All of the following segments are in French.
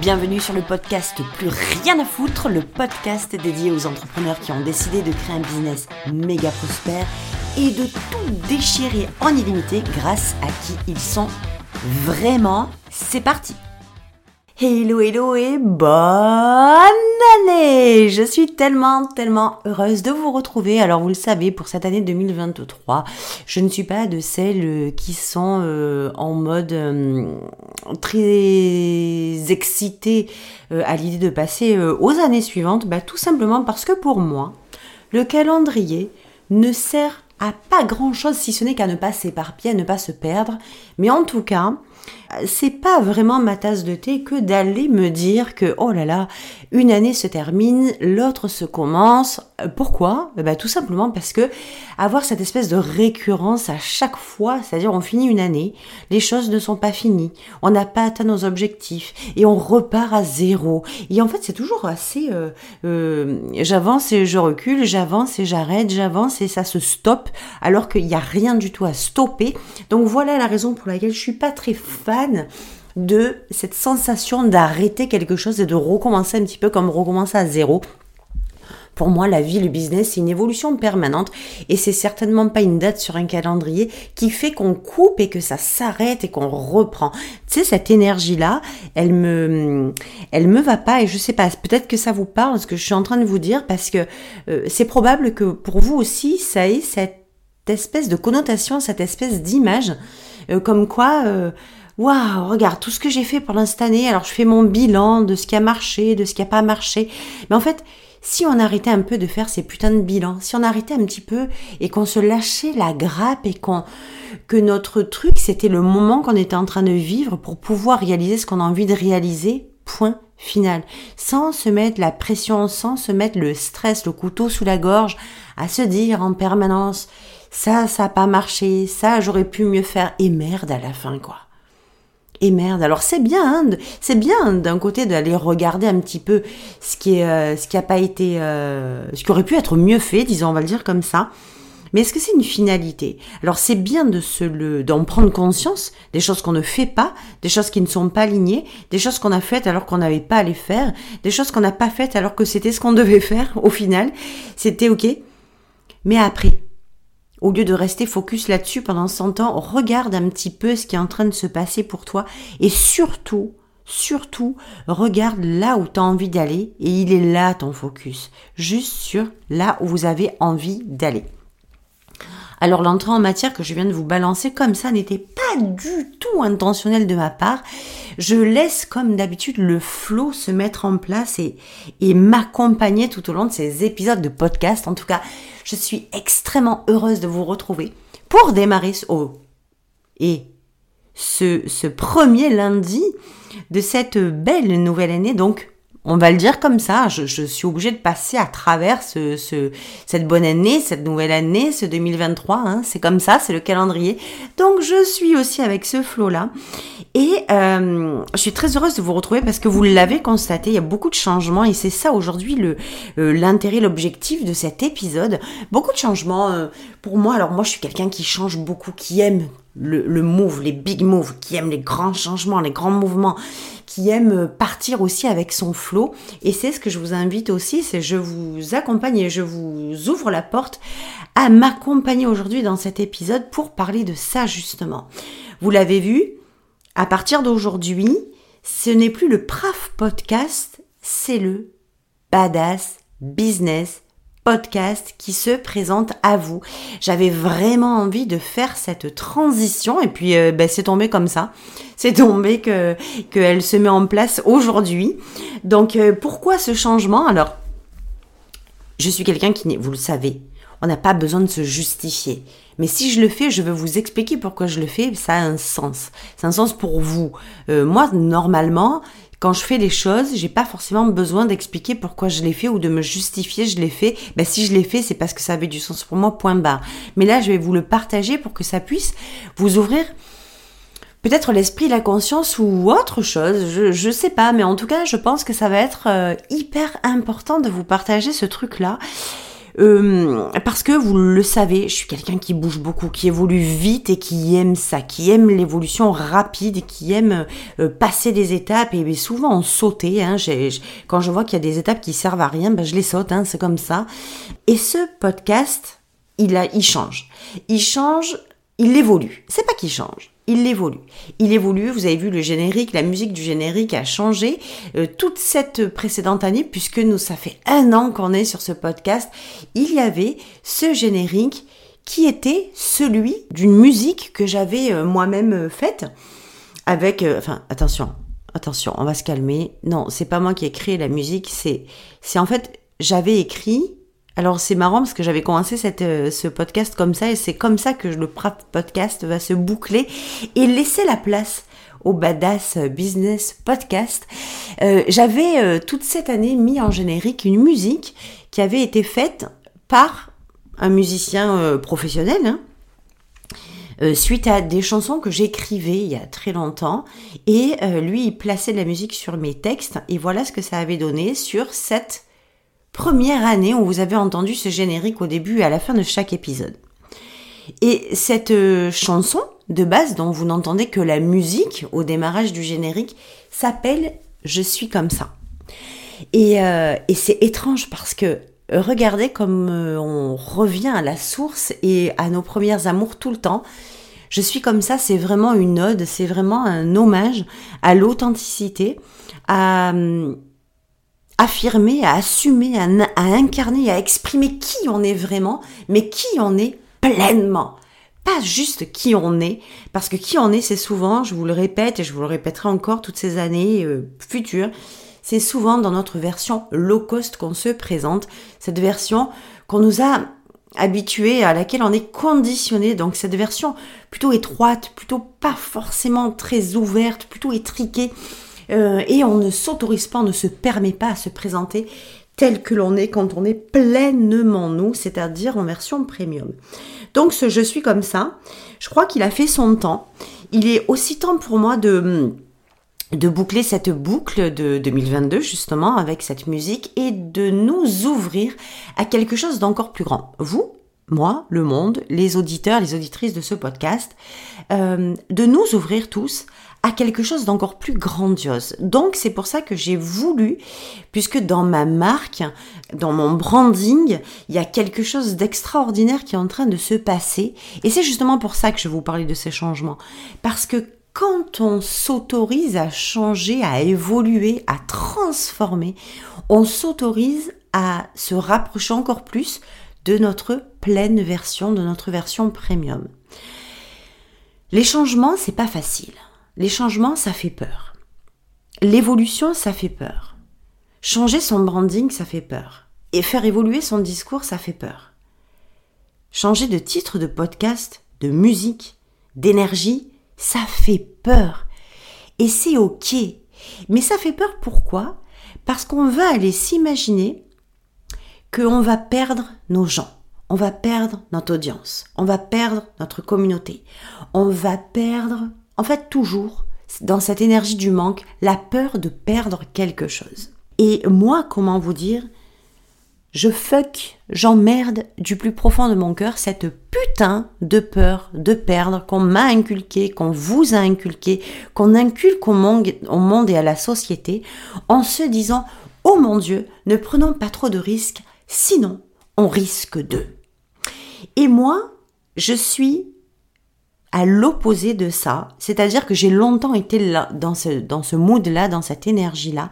Bienvenue sur le podcast Plus rien à foutre, le podcast dédié aux entrepreneurs qui ont décidé de créer un business méga prospère et de tout déchirer en illimité grâce à qui ils sont vraiment. C'est parti Hello, hello et bonne Je suis tellement, tellement heureuse de vous retrouver. Alors vous le savez, pour cette année 2023, je ne suis pas de celles qui sont euh, en mode euh, très excitées euh, à l'idée de passer aux années suivantes. Bah, tout simplement parce que pour moi, le calendrier ne sert à pas grand chose si ce n'est qu'à ne pas s'éparpiller, à ne pas se perdre. Mais en tout cas, c'est pas vraiment ma tasse de thé que d'aller me dire que oh là là, une année se termine, l'autre se commence. Euh, pourquoi? Eh ben, tout simplement parce que avoir cette espèce de récurrence à chaque fois, c'est-à-dire on finit une année, les choses ne sont pas finies, on n'a pas atteint nos objectifs et on repart à zéro. Et en fait, c'est toujours assez euh, euh, j'avance et je recule, j'avance et j'arrête, j'avance et ça se stoppe alors qu'il n'y a rien du tout à stopper. Donc voilà la raison pour laquelle je suis pas très fan de cette sensation d'arrêter quelque chose et de recommencer un petit peu comme recommencer à zéro. Pour moi, la vie, le business, c'est une évolution permanente et c'est certainement pas une date sur un calendrier qui fait qu'on coupe et que ça s'arrête et qu'on reprend. Tu sais, cette énergie-là, elle me, elle me va pas et je sais pas, peut-être que ça vous parle ce que je suis en train de vous dire parce que euh, c'est probable que pour vous aussi, ça ait cette espèce de connotation, cette espèce d'image, euh, comme quoi, euh, waouh, regarde tout ce que j'ai fait pendant cette année. Alors je fais mon bilan de ce qui a marché, de ce qui a pas marché. Mais en fait, si on arrêtait un peu de faire ces putains de bilans, si on arrêtait un petit peu et qu'on se lâchait la grappe et qu'on que notre truc c'était le moment qu'on était en train de vivre pour pouvoir réaliser ce qu'on a envie de réaliser, point final, sans se mettre la pression, sans se mettre le stress, le couteau sous la gorge, à se dire en permanence ça, ça a pas marché, ça j'aurais pu mieux faire et merde à la fin quoi. Et merde. Alors c'est bien, hein, c'est bien d'un côté d'aller regarder un petit peu ce qui est, euh, ce qui a pas été, euh, ce qui aurait pu être mieux fait, disons, on va le dire comme ça. Mais est-ce que c'est une finalité? Alors c'est bien de se le, d'en prendre conscience des choses qu'on ne fait pas, des choses qui ne sont pas alignées, des choses qu'on a faites alors qu'on n'avait pas à les faire, des choses qu'on n'a pas faites alors que c'était ce qu'on devait faire. Au final, c'était ok. Mais après, au lieu de rester focus là-dessus pendant 100 ans, regarde un petit peu ce qui est en train de se passer pour toi et surtout, surtout, regarde là où tu as envie d'aller et il est là ton focus, juste sur là où vous avez envie d'aller. Alors l'entrée en matière que je viens de vous balancer comme ça n'était pas du tout intentionnel de ma part. Je laisse comme d'habitude le flow se mettre en place et, m'accompagner tout au long de ces épisodes de podcast. En tout cas, je suis extrêmement heureuse de vous retrouver pour démarrer ce, oh, et ce premier lundi de cette belle nouvelle année. Donc, on va le dire comme ça, je, suis obligée de passer à travers ce, cette bonne année, cette nouvelle année, ce 2023, hein, c'est comme ça, c'est le calendrier. Donc je suis aussi avec ce flot-là. Et euh, je suis très heureuse de vous retrouver parce que vous l'avez constaté, il y a beaucoup de changements et c'est ça aujourd'hui euh, l'intérêt, l'objectif de cet épisode. Beaucoup de changements euh, pour moi. Alors moi je suis quelqu'un qui change beaucoup, qui aime le, le move, les big moves, qui aime les grands changements, les grands mouvements aime partir aussi avec son flot. Et c'est ce que je vous invite aussi, c'est je vous accompagne et je vous ouvre la porte à m'accompagner aujourd'hui dans cet épisode pour parler de ça justement. Vous l'avez vu, à partir d'aujourd'hui, ce n'est plus le PRAF podcast, c'est le Badass Business podcast qui se présente à vous. J'avais vraiment envie de faire cette transition et puis euh, ben, c'est tombé comme ça. C'est tombé que qu'elle se met en place aujourd'hui. Donc euh, pourquoi ce changement? Alors je suis quelqu'un qui vous le savez, on n'a pas besoin de se justifier. Mais si je le fais, je veux vous expliquer pourquoi je le fais, ça a un sens. C'est un sens pour vous. Euh, moi, normalement, quand je fais les choses, j'ai pas forcément besoin d'expliquer pourquoi je l'ai fait ou de me justifier je l'ai fait. Ben, si je l'ai fait, c'est parce que ça avait du sens pour moi, point barre. Mais là, je vais vous le partager pour que ça puisse vous ouvrir peut-être l'esprit, la conscience ou autre chose. Je, je sais pas, mais en tout cas, je pense que ça va être euh, hyper important de vous partager ce truc-là. Euh, parce que vous le savez, je suis quelqu'un qui bouge beaucoup, qui évolue vite et qui aime ça, qui aime l'évolution rapide, qui aime euh, passer des étapes et, souvent en sauter. Hein, quand je vois qu'il y a des étapes qui servent à rien, ben, je les saute, hein, c'est comme ça. Et ce podcast, il, a, il change. Il change, il évolue. C'est pas qu'il change il évolue. Il évolue, vous avez vu le générique, la musique du générique a changé euh, toute cette précédente année, puisque nous, ça fait un an qu'on est sur ce podcast, il y avait ce générique qui était celui d'une musique que j'avais euh, moi-même euh, faite, avec, enfin, attention, attention, on va se calmer. Non, c'est pas moi qui ai créé la musique, c'est, c'est en fait, j'avais écrit alors c'est marrant parce que j'avais commencé euh, ce podcast comme ça et c'est comme ça que le podcast va se boucler et laisser la place au Badass Business Podcast. Euh, j'avais euh, toute cette année mis en générique une musique qui avait été faite par un musicien professionnel. Hein, suite à des chansons que j'écrivais il y a très longtemps et lui il plaçait de la musique sur mes textes et voilà ce que ça avait donné sur cette première année où vous avez entendu ce générique au début et à la fin de chaque épisode. Et cette euh, chanson de base dont vous n'entendez que la musique au démarrage du générique s'appelle Je suis comme ça. Et, euh, c'est étrange parce que regardez comme euh, on revient à la source et à nos premières amours tout le temps. Je suis comme ça, c'est vraiment une ode, c'est vraiment un hommage à l'authenticité, à, hum, affirmer, à assumer, à, incarner, à exprimer qui on est vraiment, mais qui on est pleinement. Pas juste qui on est, parce que qui on est, c'est souvent, je vous le répète et je vous le répéterai encore toutes ces années euh, futures, c'est souvent dans notre version low cost qu'on se présente, cette version qu'on nous a habitué, à laquelle on est conditionné, donc cette version plutôt étroite, plutôt pas forcément très ouverte, plutôt étriquée, euh, et on ne s'autorise pas, on ne se permet pas à se présenter tel que l'on est quand on est pleinement nous, c'est-à-dire en version premium. Donc je suis comme ça, je crois qu'il a fait son temps. Il est aussi temps pour moi de de boucler cette boucle de 2022 justement avec cette musique et de nous ouvrir à quelque chose d'encore plus grand. Vous, moi, le monde, les auditeurs, les auditrices de ce podcast, euh, de nous ouvrir tous quelque chose d'encore plus grandiose. Donc c'est pour ça que j'ai voulu, puisque dans ma marque, dans mon branding, il y a quelque chose d'extraordinaire qui est en train de se passer. Et c'est justement pour ça que je vous parler de ces changements. Parce que quand on s'autorise à changer, à évoluer, à transformer, on s'autorise à se rapprocher encore plus de notre pleine version, de notre version premium. Les changements, c'est pas facile. Les changements, ça fait peur. L'évolution, ça fait peur. Changer son branding, ça fait peur. Et faire évoluer son discours, ça fait peur. Changer de titre de podcast, de musique, d'énergie, ça fait peur. Et c'est ok. Mais ça fait peur pourquoi? Parce qu'on va aller s'imaginer qu'on va perdre nos gens, on va perdre notre audience, on va perdre notre communauté, on va perdre en fait, toujours, dans cette énergie du manque, la peur de perdre quelque chose. Et moi, comment vous dire, je fuck, j'emmerde du plus profond de mon cœur cette putain de peur de perdre qu'on m'a inculqué, qu'on vous a inculqué, qu'on inculque au monde, et à la société, en se disant, oh mon Dieu, ne prenons pas trop de risques, sinon on risque de. Et moi, je suis à l'opposé de ça. C'est-à-dire que j'ai longtemps été là, dans ce, dans ce mood-là, dans cette énergie-là.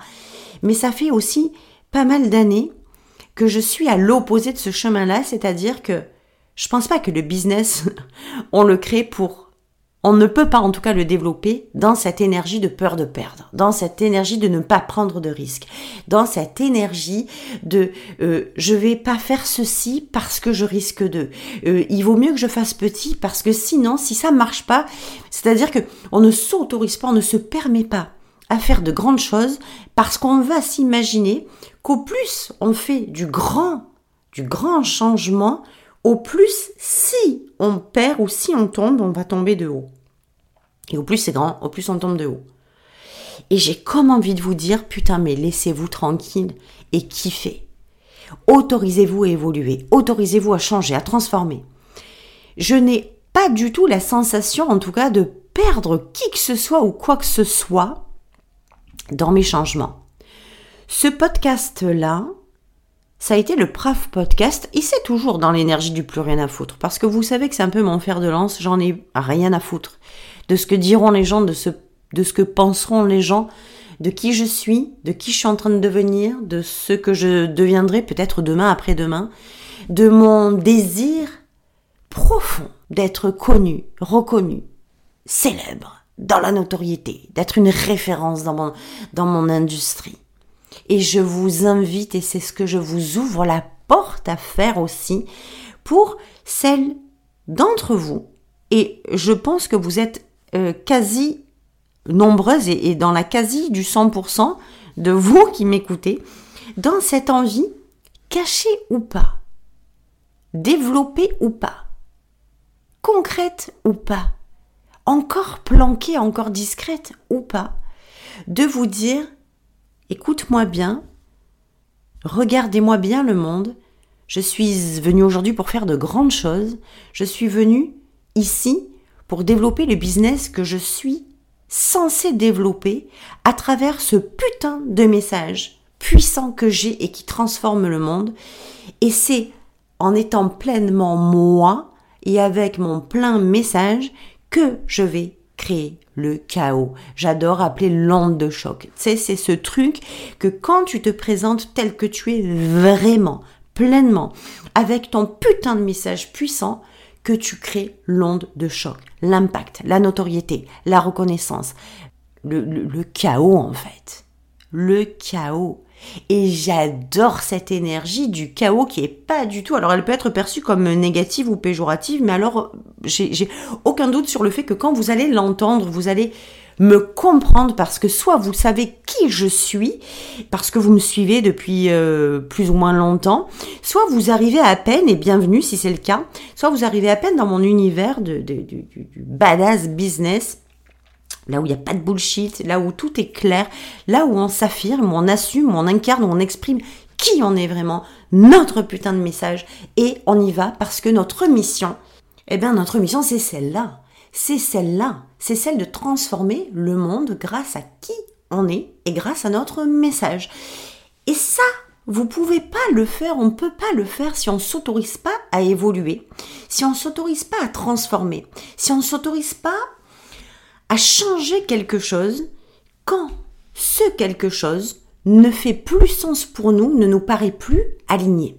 Mais ça fait aussi pas mal d'années que je suis à l'opposé de ce chemin-là. C'est-à-dire que je pense pas que le business, on le crée pour on ne peut pas en tout cas le développer dans cette énergie de peur de perdre, dans cette énergie de ne pas prendre de risques, dans cette énergie de euh, je vais pas faire ceci parce que je risque de. Euh, il vaut mieux que je fasse petit parce que sinon, si ça marche pas, c'est-à-dire que on ne s'autorise pas, on ne se permet pas à faire de grandes choses parce qu'on va s'imaginer qu'au plus on fait du grand, du grand changement, au plus si on perd ou si on tombe, on va tomber de haut. Et au plus c'est grand, au plus on tombe de haut. Et j'ai comme envie de vous dire, putain, mais laissez-vous tranquille et kiffez. Autorisez-vous à évoluer, autorisez-vous à changer, à transformer. Je n'ai pas du tout la sensation, en tout cas, de perdre qui que ce soit ou quoi que ce soit dans mes changements. Ce podcast-là, ça a été le PRAF podcast et c'est toujours dans l'énergie du plus rien à foutre. Parce que vous savez que c'est un peu mon fer de lance, j'en ai rien à foutre. De ce que diront les gens, de ce, de ce que penseront les gens, de qui je suis, de qui je suis en train de devenir, de ce que je deviendrai peut-être demain, après-demain, de mon désir profond d'être connu, reconnu, célèbre, dans la notoriété, d'être une référence dans mon, dans mon industrie. Et je vous invite, et c'est ce que je vous ouvre la porte à faire aussi, pour celles d'entre vous, et je pense que vous êtes euh, quasi nombreuses et, dans la quasi du 100% de vous qui m'écoutez, dans cette envie, cachée ou pas, développée ou pas, concrète ou pas, encore planquée, encore discrète ou pas, de vous dire écoute-moi bien, regardez-moi bien le monde, je suis venu aujourd'hui pour faire de grandes choses, je suis venu ici pour développer le business que je suis censé développer à travers ce putain de message puissant que j'ai et qui transforme le monde. Et c'est en étant pleinement moi et avec mon plein message que je vais créer le chaos. J'adore appeler l'onde de choc. Tu sais, c'est ce truc que quand tu te présentes tel que tu es vraiment, pleinement, avec ton putain de message puissant, que tu crées l'onde de choc, l'impact, la notoriété, la reconnaissance, le, chaos en fait. Le chaos. Et j'adore cette énergie du chaos qui est pas du tout. Alors elle peut être perçue comme négative ou péjorative, mais alors j'ai aucun doute sur le fait que quand vous allez l'entendre, vous allez me comprendre parce que soit vous savez qui je suis, parce que vous me suivez depuis euh, plus ou moins longtemps, soit vous arrivez à peine, et bienvenue si c'est le cas, soit vous arrivez à peine dans mon univers de, du, du badass business là où il n'y a pas de bullshit, là où tout est clair, là où on s'affirme, on assume, on incarne, on exprime qui on est vraiment, notre putain de message, et on y va parce que notre mission, eh bien notre mission c'est celle-là, c'est celle-là, c'est celle de transformer le monde grâce à qui on est et grâce à notre message. Et ça, vous pouvez pas le faire, on ne peut pas le faire si on s'autorise pas à évoluer, si on s'autorise pas à transformer, si on s'autorise pas à changer quelque chose quand ce quelque chose ne fait plus sens pour nous, ne nous paraît plus aligné.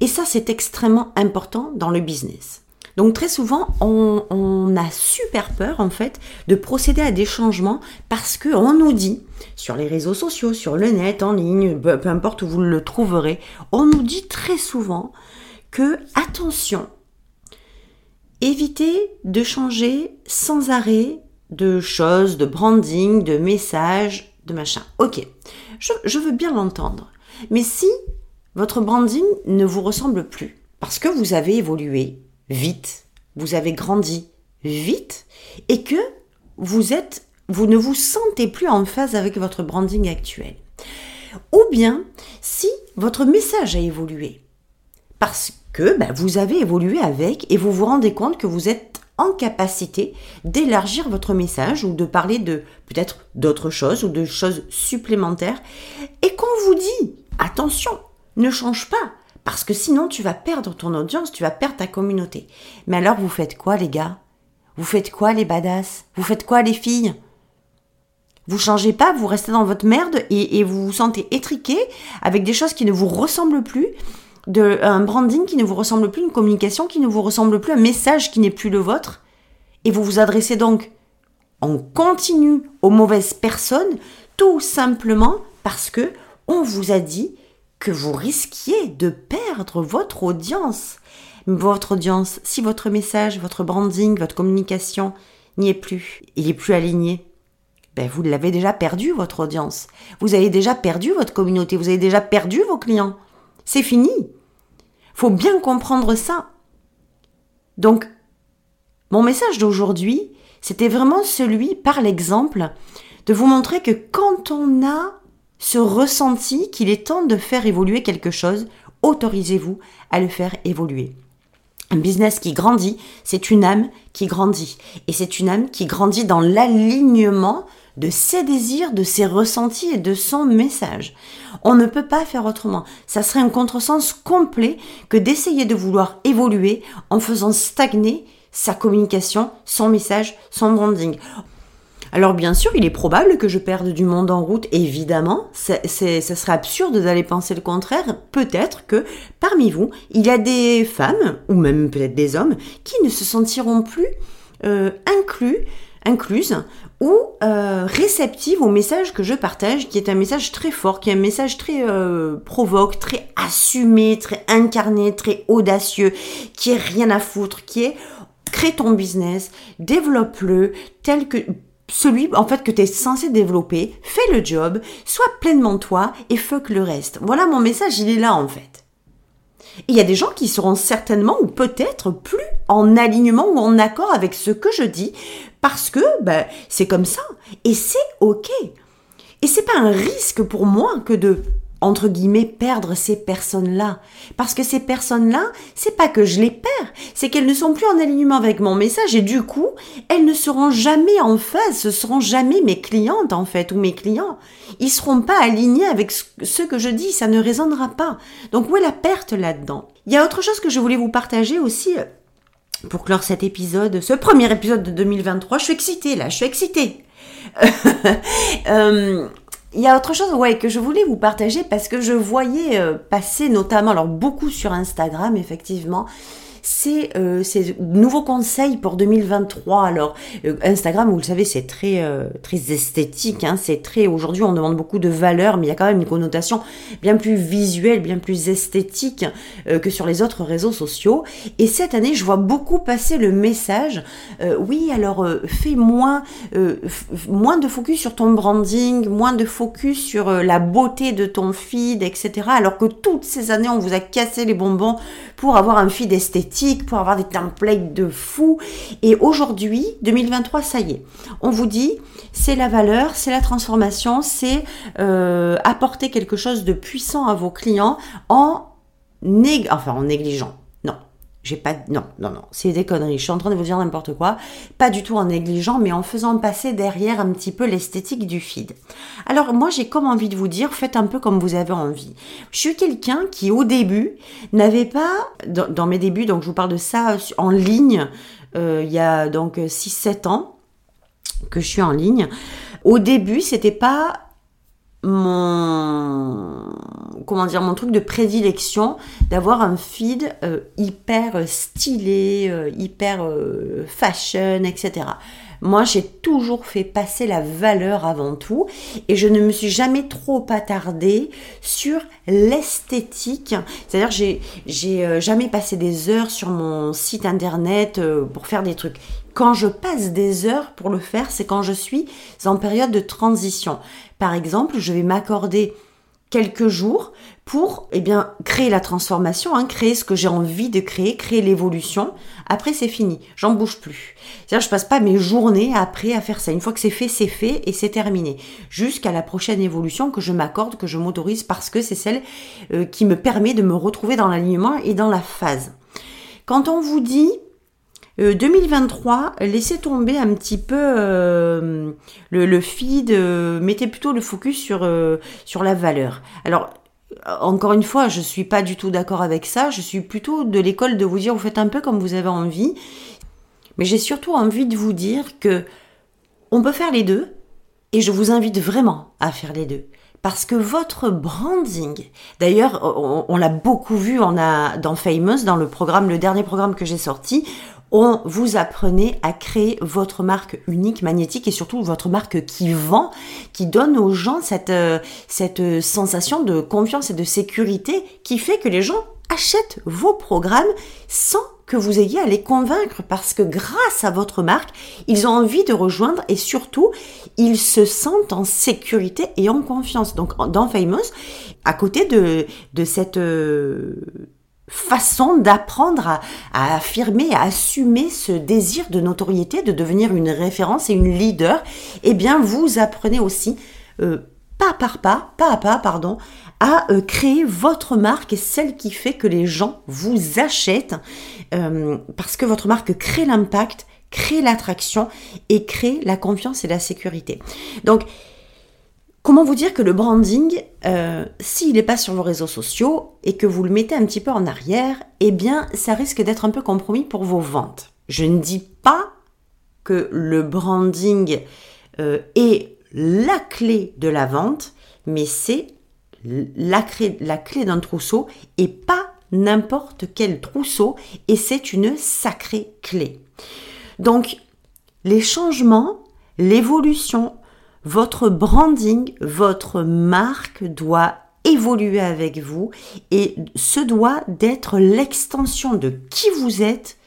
Et ça, c'est extrêmement important dans le business. Donc très souvent, on, a super peur en fait de procéder à des changements parce que on nous dit sur les réseaux sociaux, sur le net, en ligne, peu, importe où vous le trouverez, on nous dit très souvent que attention, évitez de changer sans arrêt de choses, de branding, de messages, de machin. Ok, je, veux bien l'entendre. Mais si votre branding ne vous ressemble plus, parce que vous avez évolué vite, vous avez grandi vite, et que vous êtes, vous ne vous sentez plus en phase avec votre branding actuel. Ou bien si votre message a évolué, parce que ben, vous avez évolué avec et vous vous rendez compte que vous êtes en capacité d'élargir votre message ou de parler de peut-être d'autres choses ou de choses supplémentaires. Et qu'on vous dit attention, ne change pas parce que sinon tu vas perdre ton audience, tu vas perdre ta communauté. Mais alors vous faites quoi les gars? Vous faites quoi les badass Vous faites quoi les filles? Vous changez pas, vous restez dans votre merde et, vous vous sentez étriqué avec des choses qui ne vous ressemblent plus un branding qui ne vous ressemble plus, une communication qui ne vous ressemble plus, un message qui n'est plus le vôtre, et vous vous adressez donc en continu aux mauvaises personnes, tout simplement parce que on vous a dit que vous risquiez de perdre votre audience. Votre audience, si votre message, votre branding, votre communication n'y est plus, il est plus aligné, ben vous l'avez déjà perdu, votre audience. Vous avez déjà perdu votre communauté, vous avez déjà perdu vos clients. C'est fini. Faut bien comprendre ça. Donc, mon message d'aujourd'hui, c'était vraiment celui, par l'exemple, de vous montrer que quand on a ce ressenti qu'il est temps de faire évoluer quelque chose, autorisez-vous à le faire évoluer. Un business qui grandit, c'est une âme qui grandit. Et c'est une âme qui grandit dans l'alignement de ses désirs, de ses ressentis et de son message. On ne peut pas faire autrement. Ça serait un contresens complet que d'essayer de vouloir évoluer en faisant stagner sa communication, son message, son branding. Alors bien sûr, il est probable que je perde du monde en route, évidemment. ça serait absurde d'aller penser le contraire. Peut-être que parmi vous, il y a des femmes, ou même peut-être des hommes, qui ne se sentiront plus euh, inclus, incluses ou euh, réceptives au message que je partage, qui est un message très fort, qui est un message très euh, provoque, très assumé, très incarné, très audacieux, qui est rien à foutre, qui est crée ton business, développe-le tel que celui en fait que tu es censé développer, fais le job, sois pleinement toi et fuck le reste. Voilà mon message, il est là en fait. Il y a des gens qui seront certainement ou peut-être plus en alignement ou en accord avec ce que je dis parce que ben, c'est comme ça et c'est ok. Et c'est pas un risque pour moi que de entre guillemets, perdre ces personnes-là. Parce que ces personnes-là, c'est pas que je les perds, c'est qu'elles ne sont plus en alignement avec mon message et du coup, elles ne seront jamais en phase, ce seront jamais mes clientes en fait, ou mes clients. Ils seront pas alignés avec ce que je dis, ça ne résonnera pas. Donc où est la perte là-dedans? Il y a autre chose que je voulais vous partager aussi euh, pour clore cet épisode, ce premier épisode de 2023. Je suis excitée là, je suis excitée. euh, il y a autre chose ouais, que je voulais vous partager parce que je voyais euh, passer notamment, alors beaucoup sur Instagram effectivement, c'est euh, ces nouveaux conseils pour 2023. Alors euh, Instagram, vous le savez, c'est très euh, esthétique. Hein, c'est très aujourd'hui, on demande beaucoup de valeur, mais il y a quand même une connotation bien plus visuelle, bien plus esthétique que sur les autres réseaux sociaux. Et cette année, je vois beaucoup passer le message. oui, alors fais moins moins de focus sur ton branding, moins de focus sur la beauté de ton feed, etc. Alors que toutes ces années, on vous a cassé les bonbons pour avoir un feed esthétique pour avoir des templates de fou. Et aujourd'hui, 2023, ça y est. On vous dit, c'est la valeur, c'est la transformation, c'est euh, apporter quelque chose de puissant à vos clients en, négligeant j'ai pas, non, non, non, c'est des conneries. Je suis en train de vous dire n'importe quoi. Pas du tout en négligeant, mais en faisant passer derrière un petit peu l'esthétique du feed. Alors, moi, j'ai comme envie de vous dire, faites un peu comme vous avez envie. Je suis quelqu'un qui, au début, n'avait pas, dans, mes débuts, donc je vous parle de ça en ligne, euh, il y a donc 6-7 ans que je suis en ligne. Au début, c'était pas mon comment dire mon truc de prédilection d'avoir un feed euh, hyper stylé, euh, hyper euh, fashion, etc. Moi, j'ai toujours fait passer la valeur avant tout et je ne me suis jamais trop attardée sur l'esthétique. C'est-à-dire, j'ai, j'ai jamais passé des heures sur mon site internet pour faire des trucs. Quand je passe des heures pour le faire, c'est quand je suis en période de transition. Par exemple, je vais m'accorder quelques jours pour eh bien créer la transformation, hein, créer ce que j'ai envie de créer, créer l'évolution. Après c'est fini, j'en bouge plus. C'est-à-dire je passe pas mes journées après à faire ça. Une fois que c'est fait, c'est fait et c'est terminé. Jusqu'à la prochaine évolution que je m'accorde, que je m'autorise parce que c'est celle euh, qui me permet de me retrouver dans l'alignement et dans la phase. Quand on vous dit 2023, euh, laissez tomber un petit peu euh, le, feed, euh, mettez plutôt le focus sur, sur la valeur. Alors, encore une fois, je suis pas du tout d'accord avec ça. Je suis plutôt de l'école de vous dire, vous faites un peu comme vous avez envie. Mais j'ai surtout envie de vous dire que on peut faire les deux. Et je vous invite vraiment à faire les deux parce que votre branding, d'ailleurs, on, l'a beaucoup vu, dans Famous, dans le programme, le dernier programme que j'ai sorti, vous apprenait à créer votre marque unique, magnétique et surtout votre marque qui vend, qui donne aux gens cette, euh, cette sensation de confiance et de sécurité qui fait que les gens achètent vos programmes sans que vous ayez à les convaincre parce que grâce à votre marque, ils ont envie de rejoindre et surtout, ils se sentent en sécurité et en confiance. Donc dans Famous, à côté de, de cette euh, façon d'apprendre à, affirmer, à assumer ce désir de notoriété, de devenir une référence et une leader, eh bien vous apprenez aussi euh, pas par pas, pas à pas, pardon, à euh, créer votre marque et celle qui fait que les gens vous achètent euh, parce que votre marque crée l'impact, crée l'attraction et crée la confiance et la sécurité. Donc, Comment vous dire que le branding, euh, s'il n'est pas sur vos réseaux sociaux et que vous le mettez un petit peu en arrière, eh bien, ça risque d'être un peu compromis pour vos ventes. Je ne dis pas que le branding euh, est la clé de la vente, mais c'est la clé, la clé d'un trousseau et pas n'importe quel trousseau, et c'est une sacrée clé. Donc, les changements, l'évolution, votre branding, votre marque doit évoluer avec vous et ce doit d'être l'extension de qui vous êtes,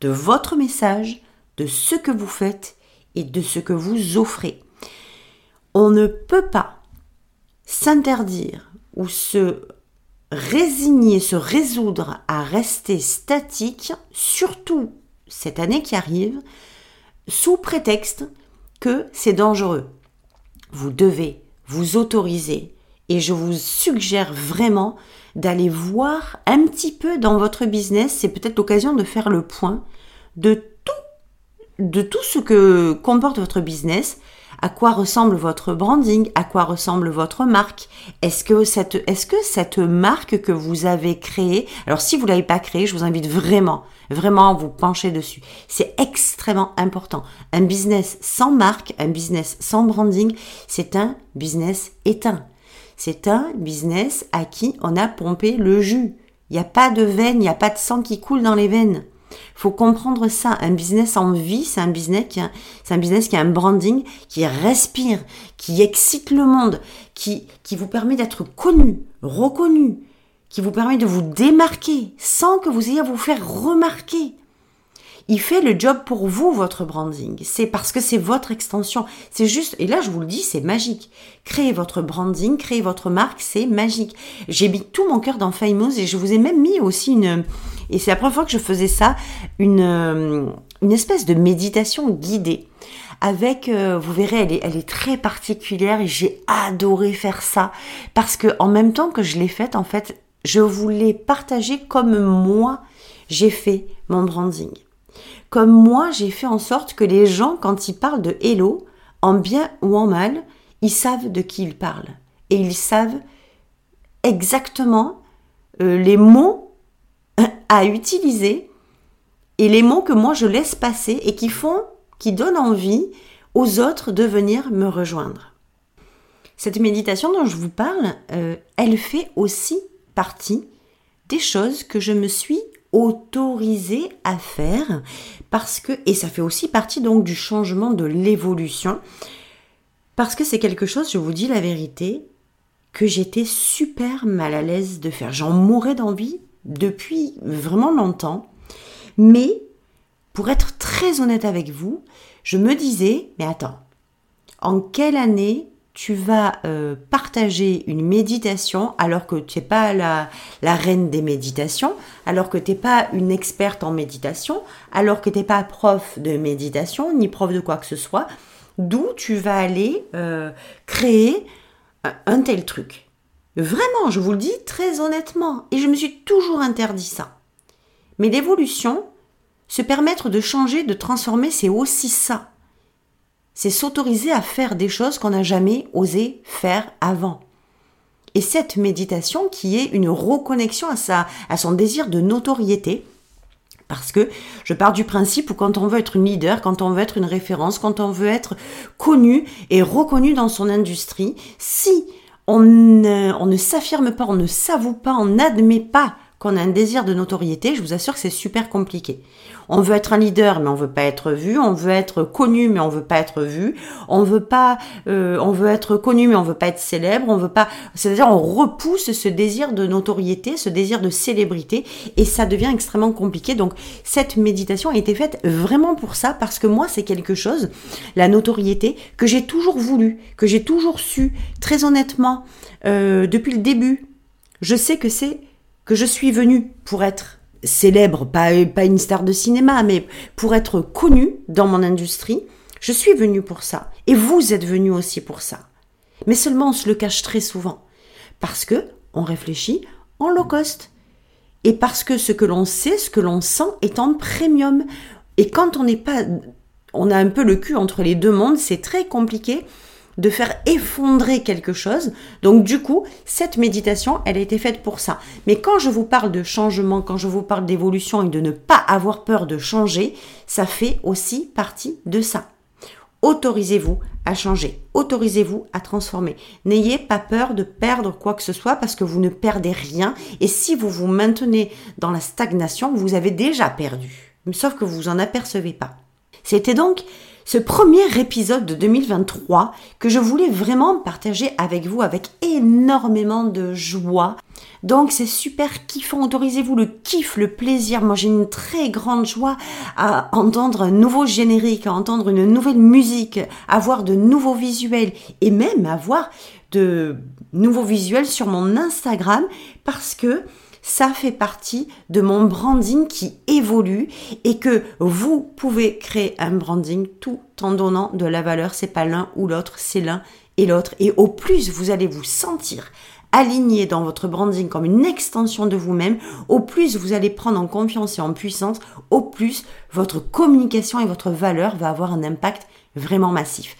de votre message, de ce que vous faites et de ce que vous offrez. On ne peut pas s'interdire ou se résigner, se résoudre à rester statique, surtout cette année qui arrive, sous prétexte que c'est dangereux vous devez vous autoriser et je vous suggère vraiment d'aller voir un petit peu dans votre business, c'est peut-être l'occasion de faire le point de tout de tout ce que comporte votre business, à quoi ressemble votre branding, à quoi ressemble votre marque? Est-ce que cette, marque que vous avez créée, alors si vous l'avez pas créée, je vous invite vraiment, vraiment à vous pencher dessus. C'est extrêmement important. Un business sans marque, un business sans branding, c'est un business éteint. C'est un business à qui on a pompé le jus. Il n'y a pas de veine, il n'y a pas de sang qui coule dans les veines faut comprendre ça. Un business en vie, c'est un business qui a, un branding qui respire, qui excite le monde, qui vous permet d'être connu, reconnu, qui vous permet de vous démarquer sans que vous ayez à vous faire remarquer il fait le job pour vous, votre branding. C'est parce que c'est votre extension. C'est juste, et là je vous le dis, c'est magique. Créer votre branding, créer votre marque, c'est magique. J'ai mis tout mon cœur dans Famous et je vous ai même mis aussi une, et c'est la première fois que je faisais ça, une, euh, une espèce de méditation guidée avec, euh, vous verrez, elle est, elle est très particulière et j'ai adoré faire ça parce que en même temps que je l'ai faite, en fait, je voulais partager comme moi j'ai fait mon branding. Comme moi, j'ai fait en sorte que les gens, quand ils parlent de Hello, en bien ou en mal, ils savent de qui ils parlent. Et ils savent exactement euh, les mots à utiliser et les mots que moi je laisse passer et qui font, qui donnent envie aux autres de venir me rejoindre. Cette méditation dont je vous parle, euh, elle fait aussi partie des choses que je me suis autorisé à faire parce que et ça fait aussi partie donc du changement de l'évolution parce que c'est quelque chose je vous dis la vérité que j'étais super mal à l'aise de faire. J'en mourais d'envie depuis vraiment longtemps. Mais pour être très honnête avec vous je me disais mais attends en quelle année tu vas euh, partager une méditation alors que tu n'es pas la, reine des méditations, alors que tu n'es pas une experte en méditation, alors que tu n'es pas prof de méditation, ni prof de quoi que ce soit, d'où tu vas aller euh, créer un, tel truc. Vraiment, je vous le dis très honnêtement, et je me suis toujours interdit ça. Mais l'évolution, se permettre de changer, de transformer, c'est aussi ça c'est s'autoriser à faire des choses qu'on n'a jamais osé faire avant. Et cette méditation qui est une reconnexion à, sa, à son désir de notoriété, parce que je pars du principe où quand on veut être une leader, quand on veut être une référence, quand on veut être connu et reconnu dans son industrie, si on ne, on ne s'affirme pas, on ne s'avoue pas, on n'admet pas qu'on a un désir de notoriété, je vous assure que c'est super compliqué. On veut être un leader, mais on veut pas être vu. On veut être connu, mais on veut pas être vu. On veut pas, euh, on veut être connu, mais on veut pas être célèbre. On veut pas, c'est-à-dire on repousse ce désir de notoriété, ce désir de célébrité, et ça devient extrêmement compliqué. Donc cette méditation a été faite vraiment pour ça, parce que moi c'est quelque chose, la notoriété que j'ai toujours voulu, que j'ai toujours su, très honnêtement, euh, depuis le début. Je sais que c'est que je suis venue pour être célèbre, pas, pas une star de cinéma, mais pour être connue dans mon industrie, je suis venue pour ça. Et vous êtes venu aussi pour ça. Mais seulement on se le cache très souvent. Parce que on réfléchit en low cost. Et parce que ce que l'on sait, ce que l'on sent est en premium. Et quand on n'est pas, on a un peu le cul entre les deux mondes, c'est très compliqué de faire effondrer quelque chose. Donc du coup, cette méditation, elle a été faite pour ça. Mais quand je vous parle de changement, quand je vous parle d'évolution et de ne pas avoir peur de changer, ça fait aussi partie de ça. Autorisez-vous à changer, autorisez-vous à transformer. N'ayez pas peur de perdre quoi que ce soit parce que vous ne perdez rien et si vous vous maintenez dans la stagnation, vous avez déjà perdu. Sauf que vous en apercevez pas. C'était donc ce premier épisode de 2023 que je voulais vraiment partager avec vous avec énormément de joie. Donc c'est super kiffant, autorisez-vous le kiff, le plaisir. Moi j'ai une très grande joie à entendre un nouveau générique, à entendre une nouvelle musique, à voir de nouveaux visuels et même à voir de nouveaux visuels sur mon Instagram parce que ça fait partie de mon branding qui évolue et que vous pouvez créer un branding tout en donnant de la valeur. C'est pas l'un ou l'autre, c'est l'un et l'autre. Et au plus vous allez vous sentir aligné dans votre branding comme une extension de vous-même, au plus vous allez prendre en confiance et en puissance, au plus votre communication et votre valeur va avoir un impact vraiment massif.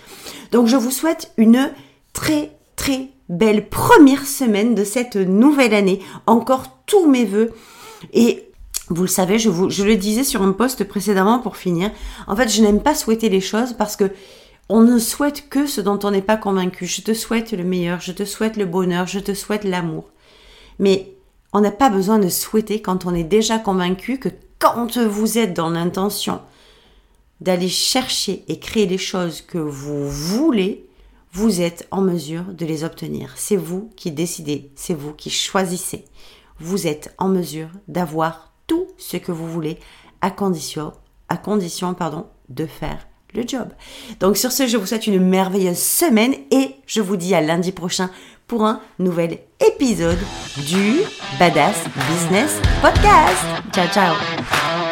Donc je vous souhaite une très très belle première semaine de cette nouvelle année. Encore tous mes voeux. Et vous le savez, je, le disais sur un post précédemment pour finir. En fait, je n'aime pas souhaiter les choses parce que on ne souhaite que ce dont on n'est pas convaincu. Je te souhaite le meilleur, je te souhaite le bonheur, je te souhaite l'amour. Mais on n'a pas besoin de souhaiter quand on est déjà convaincu que quand vous êtes dans l'intention d'aller chercher et créer les choses que vous voulez, vous êtes en mesure de les obtenir. C'est vous qui décidez, c'est vous qui choisissez. Vous êtes en mesure d'avoir tout ce que vous voulez à condition, à condition pardon, de faire le job. Donc sur ce, je vous souhaite une merveilleuse semaine et je vous dis à lundi prochain pour un nouvel épisode du Badass Business Podcast. Ciao ciao